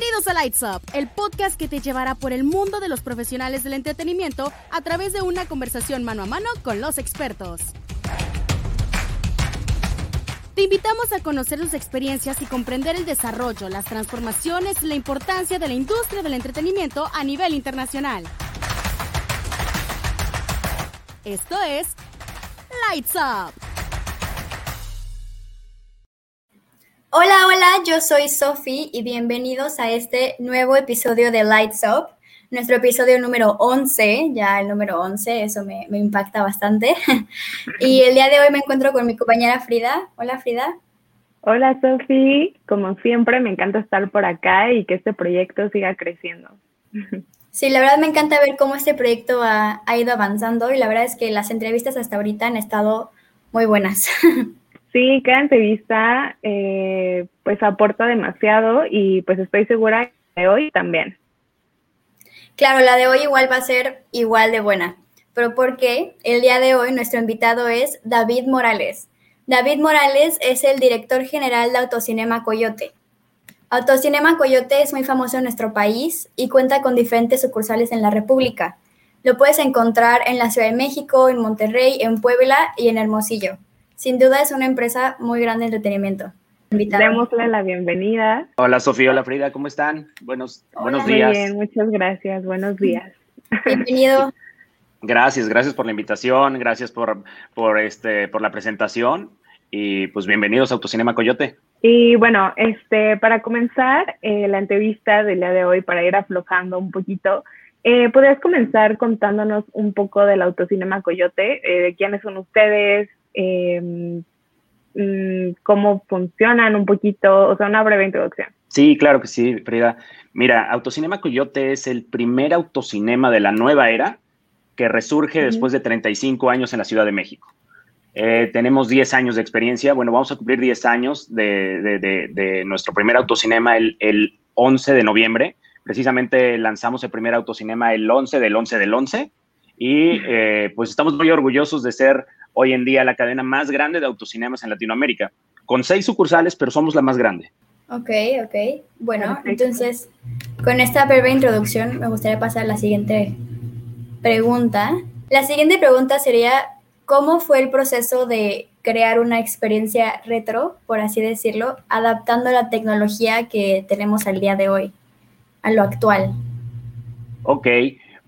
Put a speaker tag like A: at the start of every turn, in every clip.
A: Bienvenidos a Lights Up, el podcast que te llevará por el mundo de los profesionales del entretenimiento a través de una conversación mano a mano con los expertos. Te invitamos a conocer sus experiencias y comprender el desarrollo, las transformaciones y la importancia de la industria del entretenimiento a nivel internacional. Esto es Lights Up.
B: Hola, hola, yo soy Sophie y bienvenidos a este nuevo episodio de Lights Up, nuestro episodio número 11, ya el número 11, eso me, me impacta bastante. y el día de hoy me encuentro con mi compañera Frida. Hola, Frida.
C: Hola, Sophie. Como siempre, me encanta estar por acá y que este proyecto siga creciendo.
B: Sí, la verdad me encanta ver cómo este proyecto ha, ha ido avanzando y la verdad es que las entrevistas hasta ahorita han estado muy buenas.
C: Sí, cada entrevista eh, pues aporta demasiado y pues estoy segura que hoy también.
B: Claro, la de hoy igual va a ser igual de buena, pero porque el día de hoy nuestro invitado es David Morales. David Morales es el director general de Autocinema Coyote. Autocinema Coyote es muy famoso en nuestro país y cuenta con diferentes sucursales en la República. Lo puedes encontrar en la Ciudad de México, en Monterrey, en Puebla y en Hermosillo. Sin duda es una empresa muy grande de entretenimiento.
C: Démosle la bienvenida.
D: Hola Sofía, hola Frida, ¿cómo están? Buenos, buenos días.
C: Muy bien, muchas gracias, buenos días.
B: Bienvenido.
D: Gracias, gracias por la invitación, gracias por, por, este, por la presentación y pues bienvenidos a Autocinema Coyote.
C: Y bueno, este, para comenzar eh, la entrevista del día de hoy, para ir aflojando un poquito, eh, ¿podrías comenzar contándonos un poco del Autocinema Coyote? Eh, ¿De quiénes son ustedes? Eh, cómo funcionan un poquito, o sea, una breve introducción.
D: Sí, claro que sí, Frida. Mira, Autocinema Coyote es el primer autocinema de la nueva era que resurge después de 35 años en la Ciudad de México. Eh, tenemos 10 años de experiencia, bueno, vamos a cumplir 10 años de, de, de, de nuestro primer autocinema el, el, 11 de noviembre. Precisamente lanzamos el primer autocinema el 11 del 11 del 11 y eh, pues estamos muy orgullosos de ser hoy en día la cadena más grande de autocinemas en Latinoamérica, con seis sucursales, pero somos la más grande.
B: Ok, ok. Bueno, Perfecto. entonces, con esta breve introducción, me gustaría pasar a la siguiente pregunta. La siguiente pregunta sería, ¿cómo fue el proceso de crear una experiencia retro, por así decirlo, adaptando la tecnología que tenemos al día de hoy, a lo actual?
D: Ok,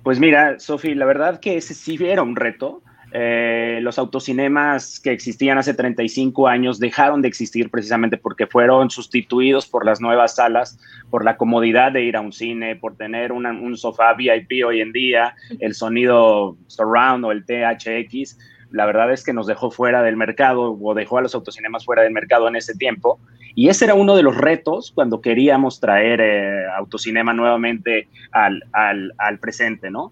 D: pues mira, Sofi, la verdad que ese sí era un reto eh, los autocinemas que existían hace 35 años dejaron de existir precisamente porque fueron sustituidos por las nuevas salas, por la comodidad de ir a un cine, por tener un sofá VIP hoy en día, el sonido surround o el THX. La verdad es que nos dejó fuera del mercado o dejó a los autocinemas fuera del mercado en ese tiempo. Y ese era uno de los retos cuando queríamos traer eh, autocinema nuevamente al, al, al presente, ¿no?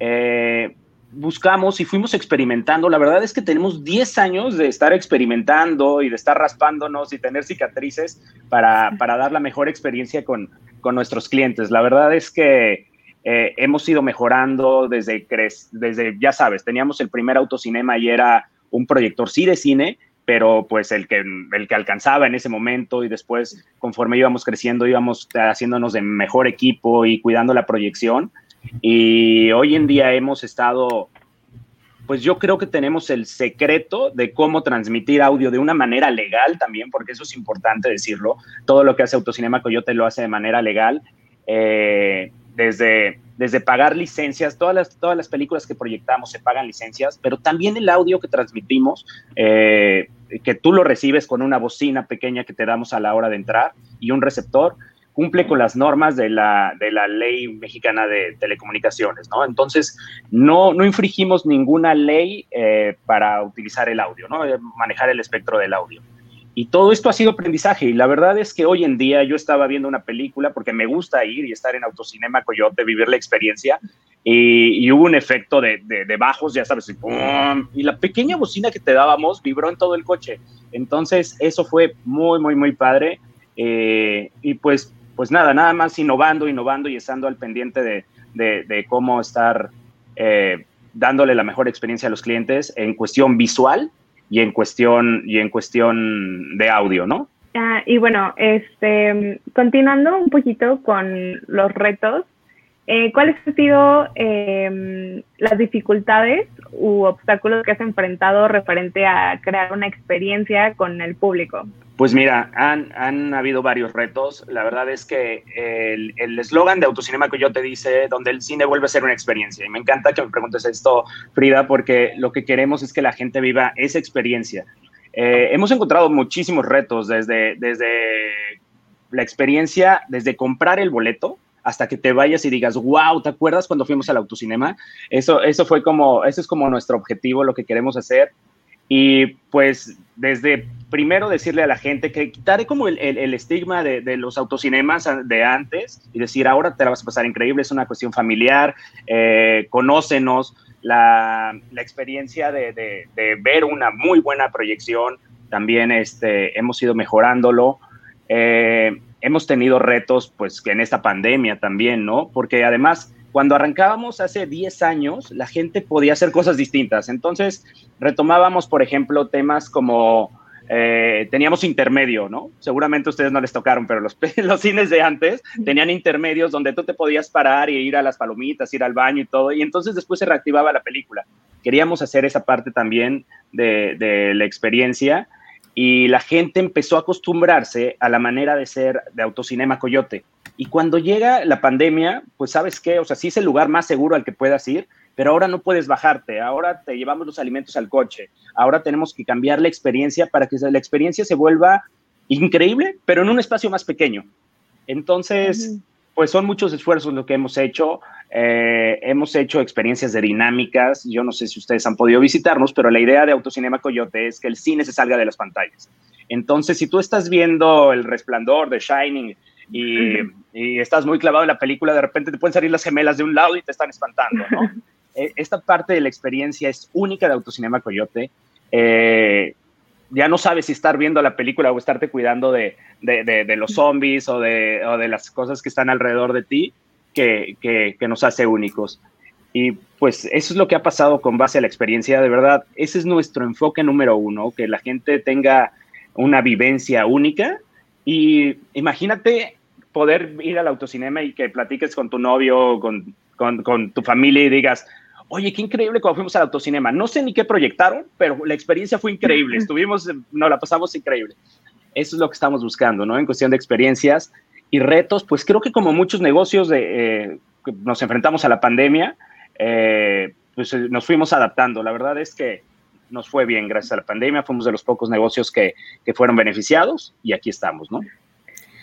D: Eh, buscamos y fuimos experimentando. La verdad es que tenemos 10 años de estar experimentando y de estar raspándonos y tener cicatrices para, para dar la mejor experiencia con, con, nuestros clientes. La verdad es que eh, hemos ido mejorando desde, desde, ya sabes, teníamos el primer autocinema y era un proyector sí de cine, pero pues el que, el que alcanzaba en ese momento y después conforme íbamos creciendo íbamos haciéndonos de mejor equipo y cuidando la proyección. Y hoy en día hemos estado, pues yo creo que tenemos el secreto de cómo transmitir audio de una manera legal también, porque eso es importante decirlo. Todo lo que hace Autocinema Coyote lo hace de manera legal. Eh, desde, desde pagar licencias, todas las, todas las películas que proyectamos se pagan licencias, pero también el audio que transmitimos, eh, que tú lo recibes con una bocina pequeña que te damos a la hora de entrar y un receptor, cumple con las normas de la, de la ley mexicana de telecomunicaciones, ¿no? Entonces, no, no infringimos ninguna ley eh, para utilizar el audio, ¿no? Manejar el espectro del audio. Y todo esto ha sido aprendizaje. Y la verdad es que hoy en día yo estaba viendo una película porque me gusta ir y estar en Autocinema Coyote, vivir la experiencia. Y, hubo un efecto de, de, bajos, ya sabes, y, la pequeña bocina que te dábamos vibró en todo el coche. Entonces, eso fue muy, muy, muy padre. Eh, y pues pues nada, nada más innovando, innovando y estando al pendiente de, de, de cómo estar eh, dándole la mejor experiencia a los clientes en cuestión visual y en cuestión, y en cuestión de audio, ¿no?
C: Ah, y bueno, este, continuando un poquito con los retos, eh, ¿cuáles han sido em, las dificultades u obstáculos que has enfrentado referente a crear una experiencia con el público?
D: Pues mira, han, han habido varios retos. La verdad es que el eslogan de Autocinema Coyote dice, donde el cine vuelve a ser una experiencia. Y me encanta que me preguntes esto, Frida, porque lo que queremos es que la gente viva esa experiencia. Eh, hemos encontrado muchísimos retos desde, desde la experiencia, desde comprar el boleto hasta que te vayas y digas, wow, ¿te acuerdas cuando fuimos al autocinema? Eso, eso fue como, eso es como nuestro objetivo, lo que queremos hacer. Y pues desde primero decirle a la gente que quitaré como el, el, estigma de, de, los autocinemas de antes y decir, ahora te la vas a pasar increíble, es una cuestión familiar, eh, conócenos, la, la experiencia de, de, ver una muy buena proyección, también este, hemos ido mejorándolo. Eh, hemos tenido retos, pues, que en esta pandemia también, ¿no? Porque además cuando arrancábamos hace 10 años, la gente podía hacer cosas distintas. Entonces, retomábamos, por ejemplo, temas como eh, teníamos intermedio, ¿no? Seguramente ustedes no les tocaron, pero los, cines de antes tenían intermedios donde tú te podías parar y ir a las palomitas, ir al baño y todo, y entonces después se reactivaba la película. Queríamos hacer esa parte también de la experiencia y la gente empezó a acostumbrarse a la manera de ser de Autocinema Coyote. Y cuando llega la pandemia, pues sabes qué, o sea, sí es el lugar más seguro al que puedas ir, pero ahora no puedes bajarte, ahora te llevamos los alimentos al coche, ahora tenemos que cambiar la experiencia para que la experiencia se vuelva increíble, pero en un espacio más pequeño. Entonces, pues son muchos esfuerzos lo que hemos hecho. Eh, hemos hecho experiencias de dinámicas. Yo no sé si ustedes han podido visitarnos, pero la idea de Autocinema Coyote es que el cine se salga de las pantallas. Entonces, si tú estás viendo El Resplandor de Shining y, estás muy clavado en la película, de repente te pueden salir las gemelas de un lado y te están espantando, ¿no? E, esta parte de la experiencia es única de Autocinema Coyote. Eh, ya no sabes si estar viendo la película o estarte cuidando de, los zombies o de, las cosas que están alrededor de ti que, que, nos hace únicos. Y pues eso es lo que ha pasado con base a la experiencia, de verdad, ese es nuestro enfoque número uno, que la gente tenga una vivencia única y imagínate poder ir al autocinema y que platiques con tu novio, con, con, con tu familia y digas, Oye, qué increíble cuando fuimos al autocinema. No sé ni qué proyectaron, pero la experiencia fue increíble. Estuvimos, nos la pasamos increíble. Eso es lo que estamos buscando, ¿no? En cuestión de experiencias y retos, pues creo que como muchos negocios de, eh, nos enfrentamos a la pandemia, eh, pues eh, nos fuimos adaptando. La verdad es que nos fue bien gracias a la pandemia. Fuimos de los pocos negocios que, que fueron beneficiados y aquí estamos, ¿no?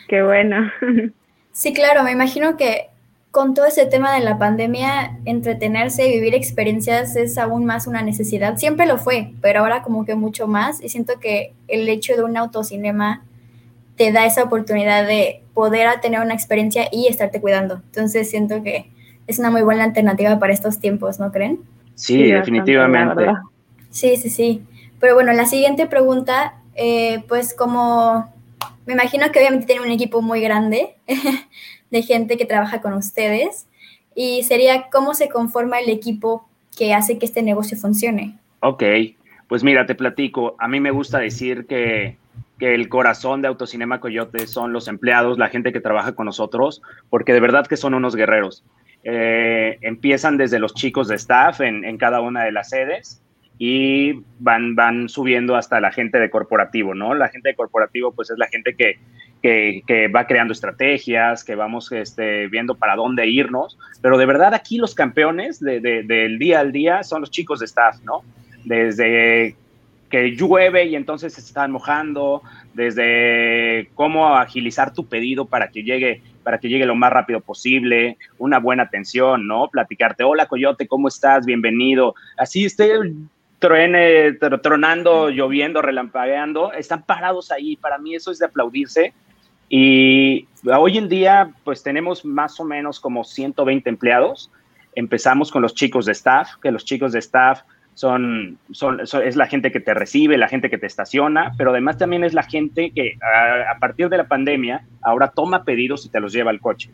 C: Qué bueno.
B: Sí, claro, me imagino que con todo ese tema de la pandemia, entretenerse y vivir experiencias es aún más una necesidad. Siempre lo fue, pero ahora como que mucho más. Y siento que el hecho de un autocinema te da esa oportunidad de poder tener una experiencia y estarte cuidando. Entonces siento que es una muy buena alternativa para estos tiempos, ¿no creen?
D: Sí, definitivamente.
B: Sí, sí, sí. Pero bueno, la siguiente pregunta, eh, pues como me imagino que obviamente tienen un equipo muy grande. de gente que trabaja con ustedes y sería cómo se conforma el equipo que hace que este negocio funcione.
D: Ok, pues mira, te platico. A mí me gusta decir que, que el corazón de Autocinema Coyote son los empleados, la gente que trabaja con nosotros, porque de verdad que son unos guerreros. Eh, empiezan desde los chicos de staff en, cada una de las sedes y van, van subiendo hasta la gente de corporativo, ¿no? La gente de corporativo pues es la gente que, que, va creando estrategias, que vamos este, viendo para dónde irnos, pero de verdad aquí los campeones de, del día al día son los chicos de staff, ¿no? Desde que llueve y entonces se están mojando, desde cómo agilizar tu pedido para que llegue para que llegue lo más rápido posible, una buena atención, ¿no? Platicarte, hola Coyote, ¿cómo estás? Bienvenido. Así esté truene, tronando, lloviendo, relampagueando, están parados ahí. Para mí eso es de aplaudirse y hoy en día, pues tenemos más o menos como 120 empleados. Empezamos con los chicos de staff, que los chicos de staff son, son, es la gente que te recibe, la gente que te estaciona, pero además también es la gente que a, partir de la pandemia ahora toma pedidos y te los lleva al coche.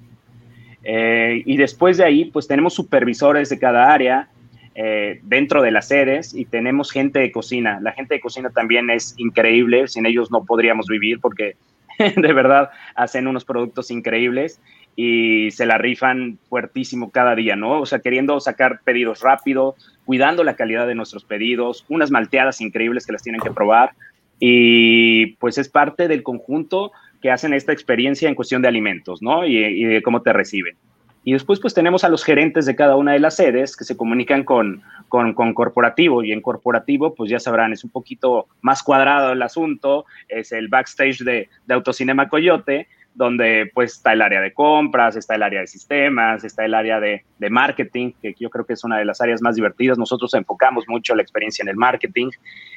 D: Eh, y después de ahí, pues tenemos supervisores de cada área eh, dentro de las sedes y tenemos gente de cocina. La gente de cocina también es increíble, sin ellos no podríamos vivir porque de verdad hacen unos productos increíbles y se la rifan fuertísimo cada día, ¿no? O sea, queriendo sacar pedidos rápido, cuidando la calidad de nuestros pedidos, unas malteadas increíbles que las tienen que probar y pues es parte del conjunto que hacen esta experiencia en cuestión de alimentos, ¿no? Y, de cómo te reciben. Y después pues tenemos a los gerentes de cada una de las sedes que se comunican con, con, corporativo y en corporativo pues ya sabrán, es un poquito más cuadrado el asunto, es el backstage de, de Autocinema Coyote, donde pues está el área de compras, está el área de sistemas, está el área de, de, marketing, que yo creo que es una de las áreas más divertidas. Nosotros enfocamos mucho la experiencia en el marketing.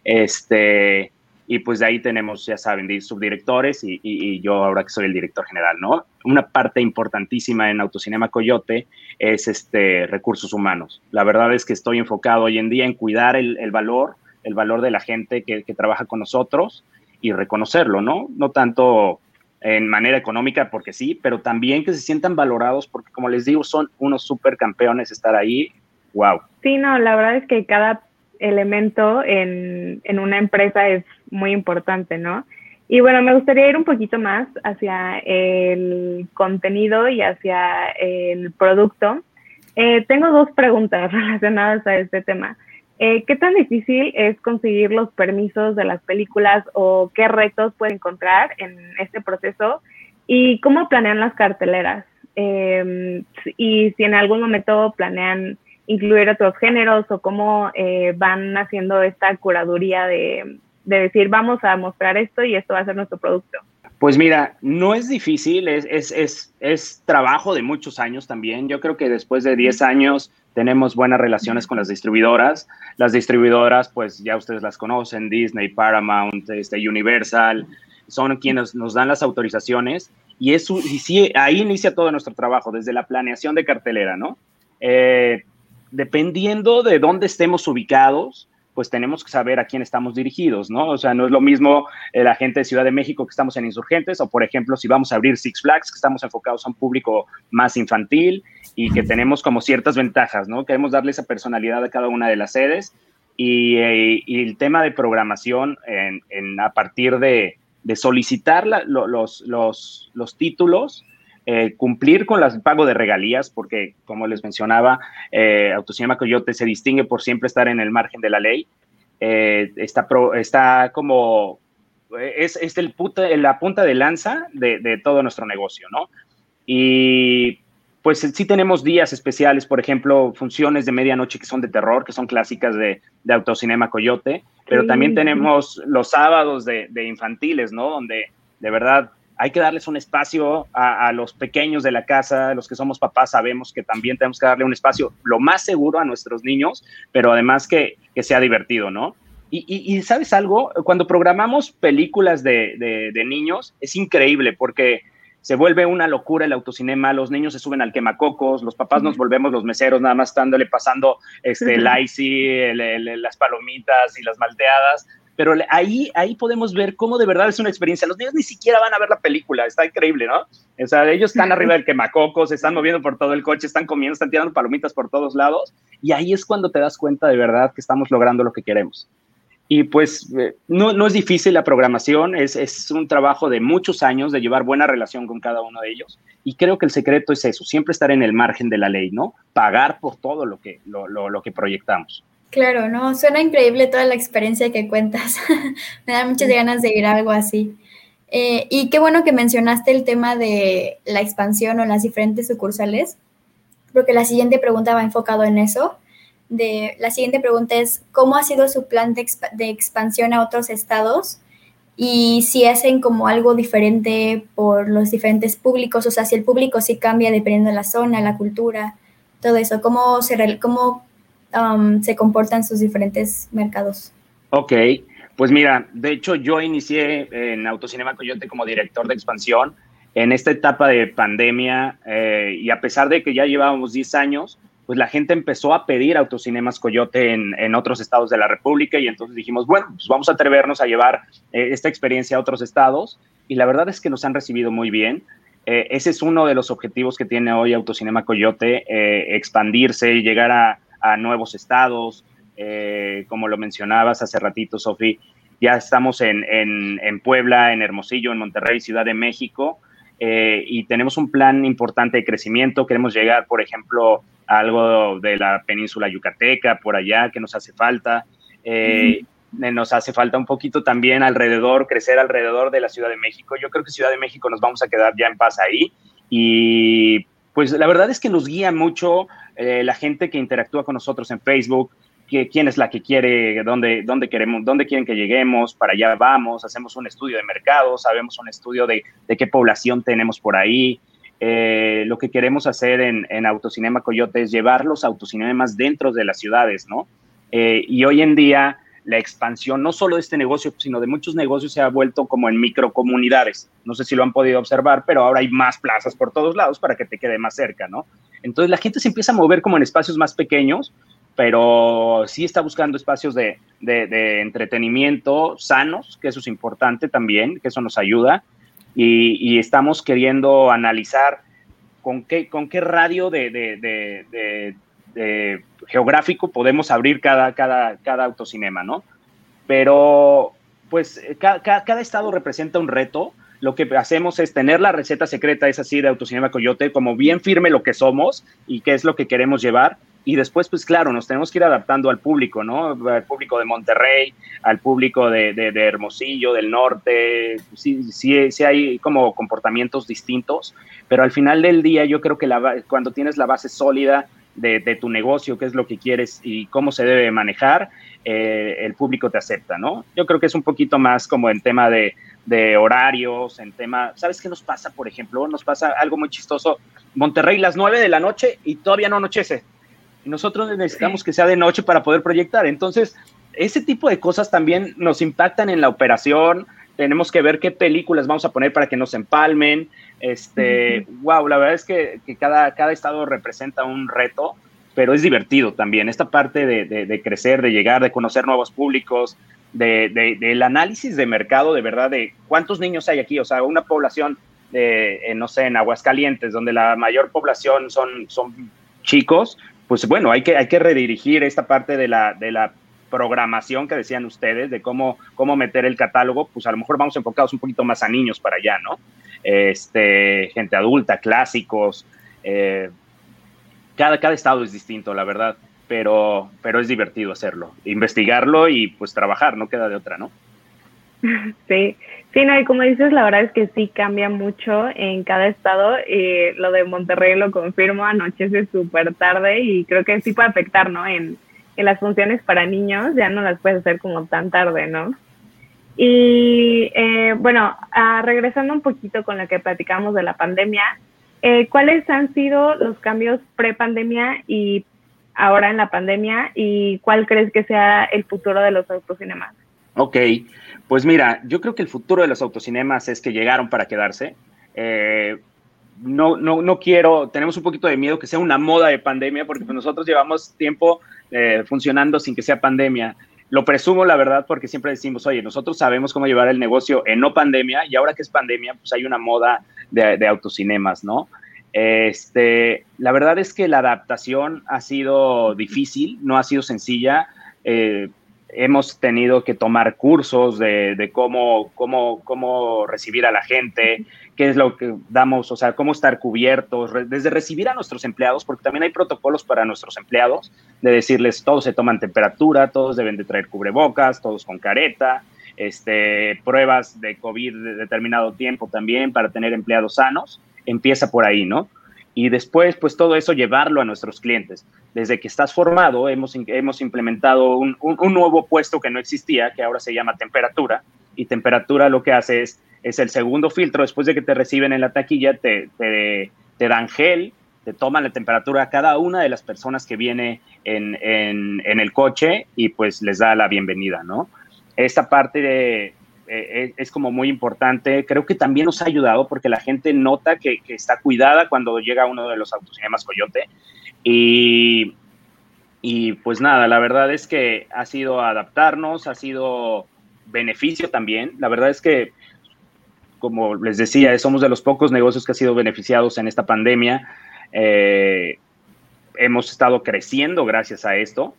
D: Este, y pues de ahí tenemos, ya saben, subdirectores y, y, yo ahora que soy el director general, ¿no? Una parte importantísima en Autocinema Coyote es este, recursos humanos. La verdad es que estoy enfocado hoy en día en cuidar el, el valor, el valor de la gente que, que, trabaja con nosotros y reconocerlo, ¿no? No tanto en manera económica, porque sí, pero también que se sientan valorados, porque como les digo, son unos super campeones estar ahí. ¡Wow!
C: Sí, no, la verdad es que cada elemento en, en una empresa es muy importante, ¿no? Y bueno, me gustaría ir un poquito más hacia el contenido y hacia el producto. Eh, tengo dos preguntas relacionadas a este tema. Eh, ¿Qué tan difícil es conseguir los permisos de las películas o qué retos puede encontrar en este proceso? ¿Y cómo planean las carteleras? Eh, y si en algún momento planean incluir otros géneros o cómo eh, van haciendo esta curaduría de, de, decir vamos a mostrar esto y esto va a ser nuestro producto?
D: Pues mira, no es difícil, es, es, es, es trabajo de muchos años también. Yo creo que después de 10 años tenemos buenas relaciones con las distribuidoras. Las distribuidoras, pues ya ustedes las conocen, Disney, Paramount, este, Universal, son quienes nos dan las autorizaciones y, eso, y sí, ahí inicia todo nuestro trabajo, desde la planeación de cartelera, ¿no? Eh, dependiendo de dónde estemos ubicados, pues tenemos que saber a quién estamos dirigidos, ¿no? O sea, no es lo mismo la gente de Ciudad de México que estamos en Insurgentes, o por ejemplo, si vamos a abrir Six Flags, que estamos enfocados a un público más infantil y que tenemos como ciertas ventajas, ¿no? Queremos darle esa personalidad a cada una de las sedes y, eh, el tema de programación en, a partir de, solicitar los, los, los títulos eh, cumplir con el pago de regalías, porque como les mencionaba, eh, Autocinema Coyote se distingue por siempre estar en el margen de la ley. Eh, está, está como, es, es el la punta de lanza de, de, todo nuestro negocio, ¿no? Y pues sí tenemos días especiales, por ejemplo, funciones de medianoche que son de terror, que son clásicas de, de Autocinema Coyote, pero también tenemos los sábados de, de infantiles, ¿no? Donde de verdad hay que darles un espacio a, los pequeños de la casa, los que somos papás sabemos que también tenemos que darle un espacio lo más seguro a nuestros niños, pero además que, sea divertido, ¿no? Y, sabes algo, cuando programamos películas de, niños es increíble porque se vuelve una locura el autocinema, los niños se suben al quemacocos, los papás nos volvemos los meseros nada más estándole pasando este, el icy, las palomitas y las malteadas, pero ahí, ahí podemos ver cómo de verdad es una experiencia. Los niños ni siquiera van a ver la película, está increíble, ¿no? O sea, ellos están arriba del quemacocos, se están moviendo por todo el coche, están comiendo, están tirando palomitas por todos lados, y ahí es cuando te das cuenta de verdad que estamos logrando lo que queremos. Y pues eh, no, no, es difícil la programación, es, es, un trabajo de muchos años de llevar buena relación con cada uno de ellos. Y creo que el secreto es eso, siempre estar en el margen de la ley, ¿no? Pagar por todo lo que, lo, lo, lo que proyectamos.
B: Claro, no, suena increíble toda la experiencia que cuentas. Me da muchas ganas de ir a algo así. Eh, y qué bueno que mencionaste el tema de la expansión o las diferentes sucursales, porque la siguiente pregunta va enfocado en eso. De, la siguiente pregunta es, ¿cómo ha sido su plan de, de expansión a otros estados? Y si hacen como algo diferente por los diferentes públicos, o sea, si el público sí cambia dependiendo de la zona, la cultura, todo eso, ¿cómo, se, cómo Um, se comportan sus diferentes mercados.
D: Ok, pues mira, de hecho yo inicié en Autocinema Coyote como director de expansión en esta etapa de pandemia eh, y a pesar de que ya llevábamos 10 años, pues la gente empezó a pedir Autocinemas Coyote en, otros estados de la República y entonces dijimos, bueno, pues vamos a atrevernos a llevar eh, esta experiencia a otros estados y la verdad es que nos han recibido muy bien. Eh, ese es uno de los objetivos que tiene hoy Autocinema Coyote, expandirse y llegar a, a nuevos estados, eh, como lo mencionabas hace ratito, Sofi, ya estamos en, en, Puebla, en Hermosillo, en Monterrey, Ciudad de México, eh, y tenemos un plan importante de crecimiento. Queremos llegar, por ejemplo, a algo de la península yucateca, por allá, que nos hace falta. Eh, nos hace falta un poquito también alrededor, crecer alrededor de la Ciudad de México. Yo creo que Ciudad de México nos vamos a quedar ya en paz ahí. Y pues la verdad es que nos guía mucho eh, la gente que interactúa con nosotros en Facebook, quién es la que quiere, dónde, dónde queremos, dónde quieren que lleguemos, para allá vamos, hacemos un estudio de mercado, sabemos un estudio de, qué población tenemos por ahí. Eh, lo que queremos hacer en, en, Autocinema Coyote es llevar los autocinemas dentro de las ciudades, ¿no? Eh, y hoy en día la expansión no solo de este negocio, sino de muchos negocios se ha vuelto como en microcomunidades. No sé si lo han podido observar, pero ahora hay más plazas por todos lados para que te quede más cerca, ¿no? Entonces la gente se empieza a mover como en espacios más pequeños, pero sí está buscando espacios de, entretenimiento sanos, que eso es importante también, que eso nos ayuda, y, estamos queriendo analizar con qué, con qué radio de, geográfico podemos abrir cada, cada, cada autocinema, ¿no? Pero, pues, cada, cada estado representa un reto, lo que hacemos es tener la receta secreta, es así, de Autocinema Coyote, como bien firme lo que somos y qué es lo que queremos llevar. Y después, pues claro, nos tenemos que ir adaptando al público, ¿no? Al público de Monterrey, al público de, Hermosillo, del norte. Sí, sí, sí, hay como comportamientos distintos, pero al final del día yo creo que cuando tienes la base sólida de, tu negocio, qué es lo que quieres y cómo se debe manejar, eh, el público te acepta, ¿no? Yo creo que es un poquito más como en tema de, de horarios, en tema, ¿sabes qué nos pasa, por ejemplo? Nos pasa algo muy chistoso. Monterrey las 9 de la noche y todavía no anochece. Y nosotros necesitamos que sea de noche para poder proyectar. Entonces, ese tipo de cosas también nos impactan en la operación. Tenemos que ver qué películas vamos a poner para que nos empalmen. Este, wow, la verdad es que, cada, cada estado representa un reto, pero es divertido también. Esta parte de, de crecer, de llegar, de conocer nuevos públicos, de, del análisis de mercado, de verdad, de cuántos niños hay aquí, o sea, una población, de, no sé, en Aguascalientes, donde la mayor población son, son chicos, pues bueno, hay que, hay que redirigir esta parte de la, de la programación que decían ustedes, de cómo, cómo meter el catálogo, pues a lo mejor vamos enfocados un poquito más a niños para allá, ¿no? Este, gente adulta, clásicos, eh, cada, cada estado es distinto, la verdad pero, pero es divertido hacerlo, investigarlo y pues trabajar, no queda de otra, ¿no?
C: Sí, sí, no, y como dices, la verdad es que sí cambia mucho en cada estado. Y lo de Monterrey lo confirmo, anochece súper tarde y creo que sí puede afectar, ¿no? En, en las funciones para niños ya no las puedes hacer como tan tarde, ¿no? Y eh, bueno, ah, regresando un poquito con lo que platicamos de la pandemia, eh, ¿cuáles han sido los cambios pre-pandemia y ahora en la pandemia y cuál crees que sea el futuro de los autocinemas?
D: Ok, pues mira, yo creo que el futuro de los autocinemas es que llegaron para quedarse. Eh, no, no, no quiero, tenemos un poquito de miedo que sea una moda de pandemia, porque pues nosotros llevamos tiempo eh, funcionando sin que sea pandemia. Lo presumo, la verdad, porque siempre decimos, oye, nosotros sabemos cómo llevar el negocio en no pandemia y ahora que es pandemia, pues hay una moda de, de autocinemas, ¿no? Este, la verdad es que la adaptación ha sido difícil, no ha sido sencilla. Eh, hemos tenido que tomar cursos de, cómo, cómo, cómo, recibir a la gente, qué es lo que damos, o sea, cómo estar cubiertos, desde recibir a nuestros empleados, porque también hay protocolos para nuestros empleados, de decirles, todos se toman temperatura, todos deben de traer cubrebocas, todos con careta, este, pruebas de COVID de determinado tiempo también para tener empleados sanos empieza por ahí, ¿no? Y después, pues todo eso llevarlo a nuestros clientes. Desde que estás formado, hemos, hemos implementado un, nuevo puesto que no existía, que ahora se llama temperatura. Y temperatura lo que hace es, es el segundo filtro, después de que te reciben en la taquilla, te, te, dan gel, te toman la temperatura a cada una de las personas que viene en, en, el coche y pues les da la bienvenida, ¿no? Esta parte de, eh, es, como muy importante. Creo que también nos ha ayudado porque la gente nota que, está cuidada cuando llega uno de los autocinemas Coyote. Y, y pues nada, la verdad es que ha sido adaptarnos, ha sido beneficio también. La verdad es que, como les decía, somos de los pocos negocios que han sido beneficiados en esta pandemia. Eh, hemos estado creciendo gracias a esto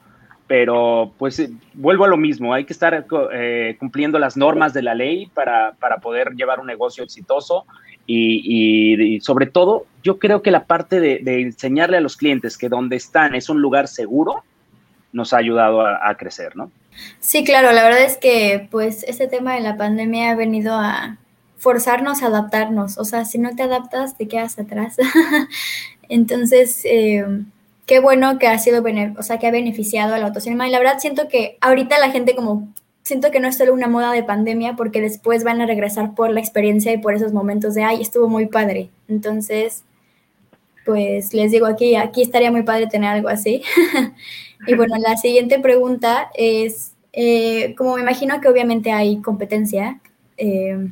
D: pero pues eh, vuelvo a lo mismo, hay que estar eh, cumpliendo las normas de la ley para, poder llevar un negocio exitoso y, sobre todo yo creo que la parte de, enseñarle a los clientes que donde están es un lugar seguro nos ha ayudado a, crecer, ¿no?
B: Sí, claro, la verdad es que pues este tema de la pandemia ha venido a forzarnos a adaptarnos, o sea, si no te adaptas te quedas atrás. Entonces, eh, qué bueno que ha sido, o sea, que ha beneficiado al autocinema. Y la verdad siento que ahorita la gente como, siento que no es solo una moda de pandemia, porque después van a regresar por la experiencia y por esos momentos de, ay, estuvo muy padre. Entonces, pues les digo aquí, aquí estaría muy padre tener algo así. y bueno, la siguiente pregunta es, eh, como me imagino que obviamente hay competencia, eh,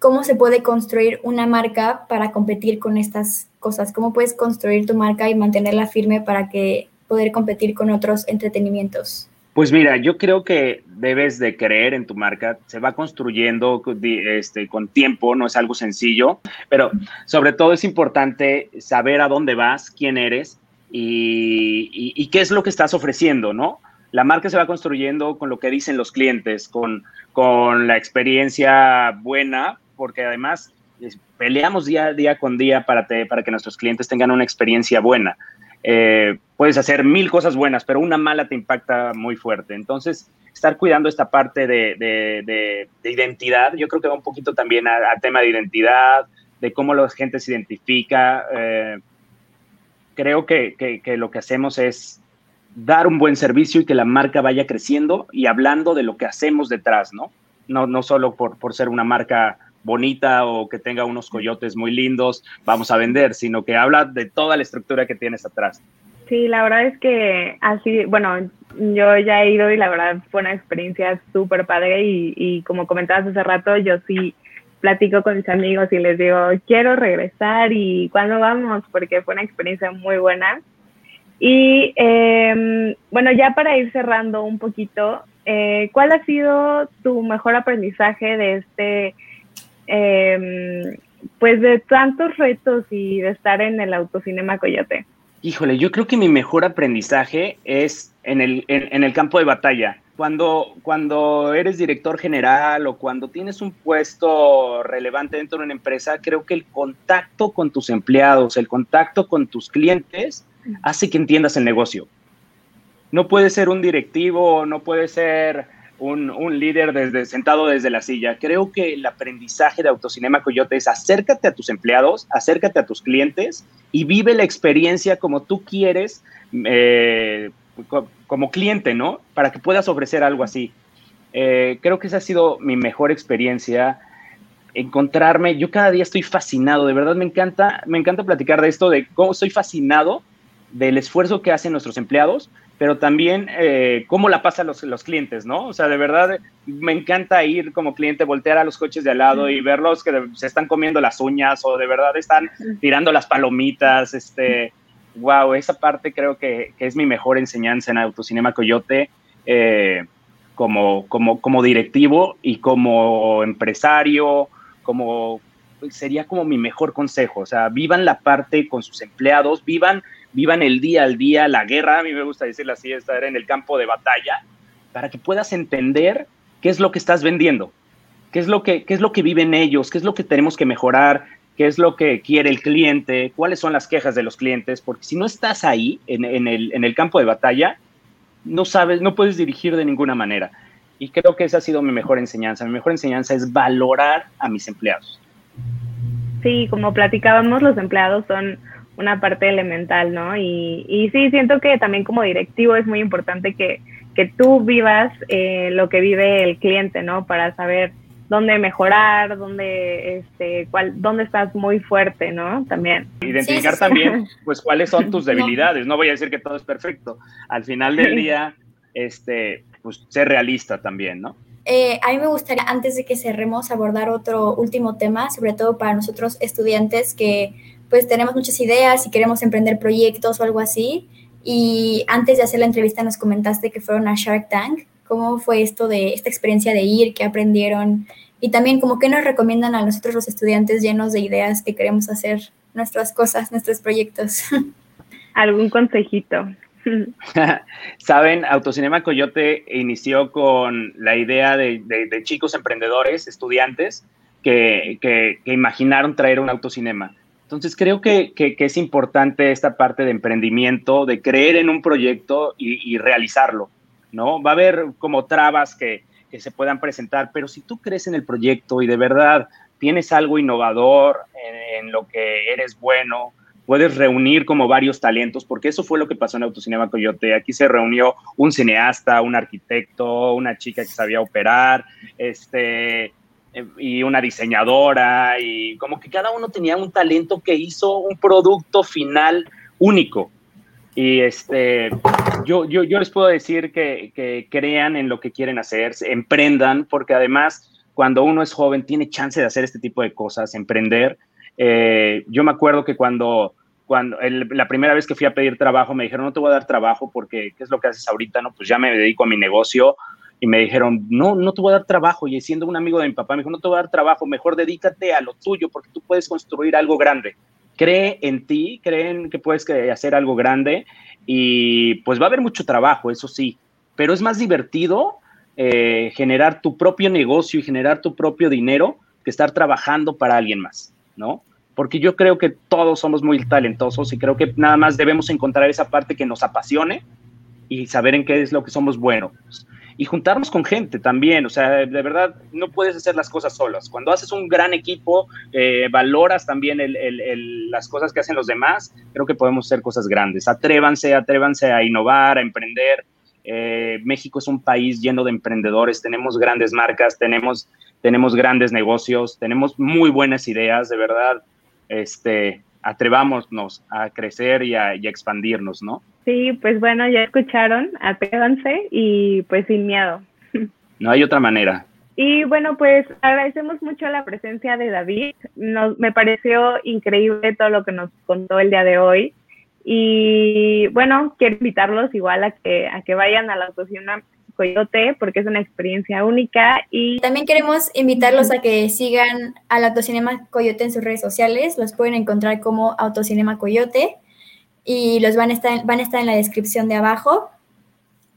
B: ¿cómo se puede construir una marca para competir con estas cosas? ¿Cómo puedes construir tu marca y mantenerla firme para que poder competir con otros entretenimientos?
D: Pues mira, yo creo que debes de creer en tu marca, se va construyendo este, con tiempo, no es algo sencillo, pero sobre todo es importante saber a dónde vas, quién eres y, y qué es lo que estás ofreciendo, ¿no? La marca se va construyendo con lo que dicen los clientes, con, con la experiencia buena, porque además peleamos día, día con día para, para que nuestros clientes tengan una experiencia buena. Eh, puedes hacer mil cosas buenas, pero una mala te impacta muy fuerte. Entonces, estar cuidando esta parte de, identidad, yo creo que va un poquito también al tema de identidad, de cómo la gente se identifica. Eh, creo que, que, lo que hacemos es dar un buen servicio y que la marca vaya creciendo y hablando de lo que hacemos detrás, ¿no? No, no solo por, por ser una marca bonita o que tenga unos coyotes muy lindos, vamos a vender, sino que habla de toda la estructura que tienes atrás.
C: Sí, la verdad es que así, bueno, yo ya he ido y la verdad fue una experiencia súper padre y, y como comentabas hace rato, yo sí platico con mis amigos y les digo, quiero regresar y cuándo vamos, porque fue una experiencia muy buena. Y em, bueno, ya para ir cerrando un poquito, eh, ¿cuál ha sido tu mejor aprendizaje de este Em, pues de tantos retos y de estar en el autocinema Coyote?
D: Híjole, yo creo que mi mejor aprendizaje es en el, en, el campo de batalla. Cuando, cuando eres director general o cuando tienes un puesto relevante dentro de una empresa, creo que el contacto con tus empleados, el contacto con tus clientes, hace que entiendas el negocio. No puede ser un directivo, no puede ser un, líder desde, sentado desde la silla. Creo que el aprendizaje de Autocinema Coyote es acércate a tus empleados, acércate a tus clientes y vive la experiencia como tú quieres eh, como cliente, ¿no? Para que puedas ofrecer algo así. Eh, creo que esa ha sido mi mejor experiencia. Encontrarme, yo cada día estoy fascinado, de verdad me encanta, me encanta platicar de esto, de cómo estoy fascinado del esfuerzo que hacen nuestros empleados, pero también eh, cómo la pasan los, los, clientes, ¿no? O sea, de verdad me encanta ir como cliente, voltear a los coches de al lado y verlos que se están comiendo las uñas o de verdad están tirando las palomitas, este, wow, esa parte creo que, que es mi mejor enseñanza en Autocinema Coyote. Eh, como, como, como directivo y como empresario, como sería como mi mejor consejo. O sea, vivan la parte con sus empleados, vivan vivan el día al día, la guerra, a mí me gusta decirlo así, estar en el campo de batalla, para que puedas entender qué es lo que estás vendiendo, qué es lo que, qué es lo que viven ellos, qué es lo que tenemos que mejorar, qué es lo que quiere el cliente, cuáles son las quejas de los clientes, porque si no estás ahí en, el, en el campo de batalla, no sabes, no puedes dirigir de ninguna manera. Y creo que esa ha sido mi mejor enseñanza. Mi mejor enseñanza es valorar a mis empleados.
C: Sí, como platicábamos, los empleados son una parte elemental, ¿no? Y, y sí, siento que también como directivo es muy importante que, que tú vivas eh, lo que vive el cliente, ¿no? Para saber dónde mejorar, dónde, este, cuál, dónde estás muy fuerte, ¿no? También.
D: Identificar también, pues, cuáles son tus debilidades. No. voy a decir que todo es perfecto. Al final del día, este, pues, ser realista también, ¿no?
B: Eh, a mí me gustaría, antes de que cerremos, abordar otro último tema, sobre todo para nosotros estudiantes que pues tenemos muchas ideas y queremos emprender proyectos o algo así. Y antes de hacer la entrevista nos comentaste que fueron a Shark Tank. ¿Cómo fue esto de esta experiencia de ir? ¿Qué aprendieron? Y también, como qué nos recomiendan a nosotros los estudiantes llenos de ideas que queremos hacer nuestras cosas, nuestros proyectos?
C: ¿Algún consejito?
D: Saben, Autocinema Coyote inició con la idea de, chicos emprendedores, estudiantes, que, imaginaron traer un autocinema. Entonces creo que, es importante esta parte de emprendimiento, de creer en un proyecto y, realizarlo, ¿no? Va a haber como trabas que, se puedan presentar, pero si tú crees en el proyecto y de verdad tienes algo innovador en lo que eres bueno, puedes reunir como varios talentos, porque eso fue lo que pasó en Autocinema Coyote. Aquí se reunió un cineasta, un arquitecto, una chica que sabía operar, este, y una diseñadora, y como que cada uno tenía un talento que hizo un producto final único. Y este, yo, yo, les puedo decir que, que crean en lo que quieren hacer, emprendan, porque además cuando uno es joven tiene chance de hacer este tipo de cosas, emprender. Eh, yo me acuerdo que cuando cuando la primera vez que fui a pedir trabajo me dijeron, no te voy a dar trabajo porque, ¿qué es lo que haces ahorita? No, pues ya me dedico a mi negocio. Y me dijeron, no, no te voy a dar trabajo. Y siendo un amigo de mi papá, me dijo, no te voy a dar trabajo, mejor dedícate a lo tuyo porque tú puedes construir algo grande. Cree en ti, creen que puedes hacer algo grande y pues va a haber mucho trabajo, eso sí, pero es más divertido eh, generar tu propio negocio y generar tu propio dinero que estar trabajando para alguien más, ¿no? porque yo creo que todos somos muy talentosos y creo que nada más debemos encontrar esa parte que nos apasione y saber en qué es lo que somos buenos. Y juntarnos con gente también, o sea, de verdad, no puedes hacer las cosas solas. Cuando haces un gran equipo, eh, valoras también las cosas que hacen los demás, creo que podemos hacer cosas grandes. Atrévanse, atrévanse a innovar, a emprender. Eh, México es un país lleno de emprendedores, tenemos grandes marcas, tenemos, tenemos grandes negocios, tenemos muy buenas ideas, de verdad este, atrevámonos a crecer y a, expandirnos, ¿no?
C: Sí, pues bueno, ya escucharon, atrévanse y pues sin miedo.
D: No hay otra manera.
C: Y bueno, pues agradecemos mucho la presencia de David. Nos, me pareció increíble todo lo que nos contó el día de hoy. Y bueno, quiero invitarlos igual a que, a que vayan a la cocina Coyote porque es una experiencia única y
B: también queremos invitarlos a que sigan al Autocinema Coyote en sus redes sociales, los pueden encontrar como Autocinema Coyote y los van a estar, van a estar en la descripción de abajo.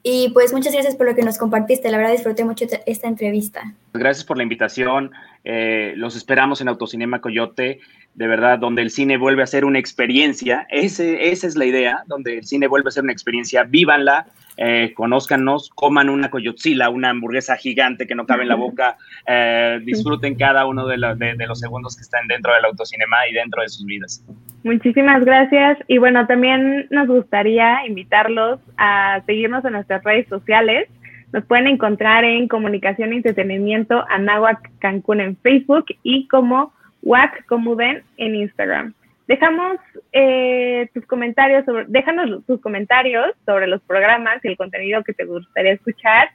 B: Y pues muchas gracias por lo que nos compartiste, la verdad disfruté mucho esta entrevista.
D: Gracias por la invitación, eh, los esperamos en Autocinema Coyote, de verdad, donde el cine vuelve a ser una experiencia, Ese, esa es la idea, donde el cine vuelve a ser una experiencia, vívanla, eh, conózcanos, coman una coyotzila, una hamburguesa gigante que no cabe en la boca, eh, disfruten cada uno de, los segundos que están dentro del autocinema y dentro de sus vidas.
C: Muchísimas gracias y bueno, también nos gustaría invitarlos a seguirnos en nuestras redes sociales. Nos pueden encontrar en Comunicación e Entretenimiento Anáhuac Cancún en Facebook y como WAC Comuden en Instagram. Dejamos eh, tus comentarios sobre, déjanos tus comentarios sobre los programas y el contenido que te gustaría escuchar.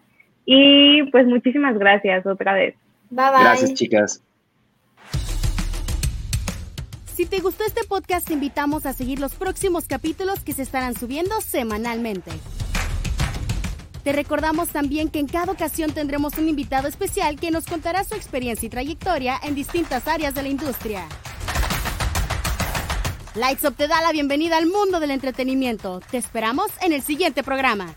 C: Y pues muchísimas gracias otra vez.
B: Bye bye.
D: Gracias, chicas.
A: Si te gustó este podcast, te invitamos a seguir los próximos capítulos que se estarán subiendo semanalmente. Te recordamos también que en cada ocasión tendremos un invitado especial que nos contará su experiencia y trayectoria en distintas áreas de la industria. Lights Up te da la bienvenida al mundo del entretenimiento. Te esperamos en el siguiente programa.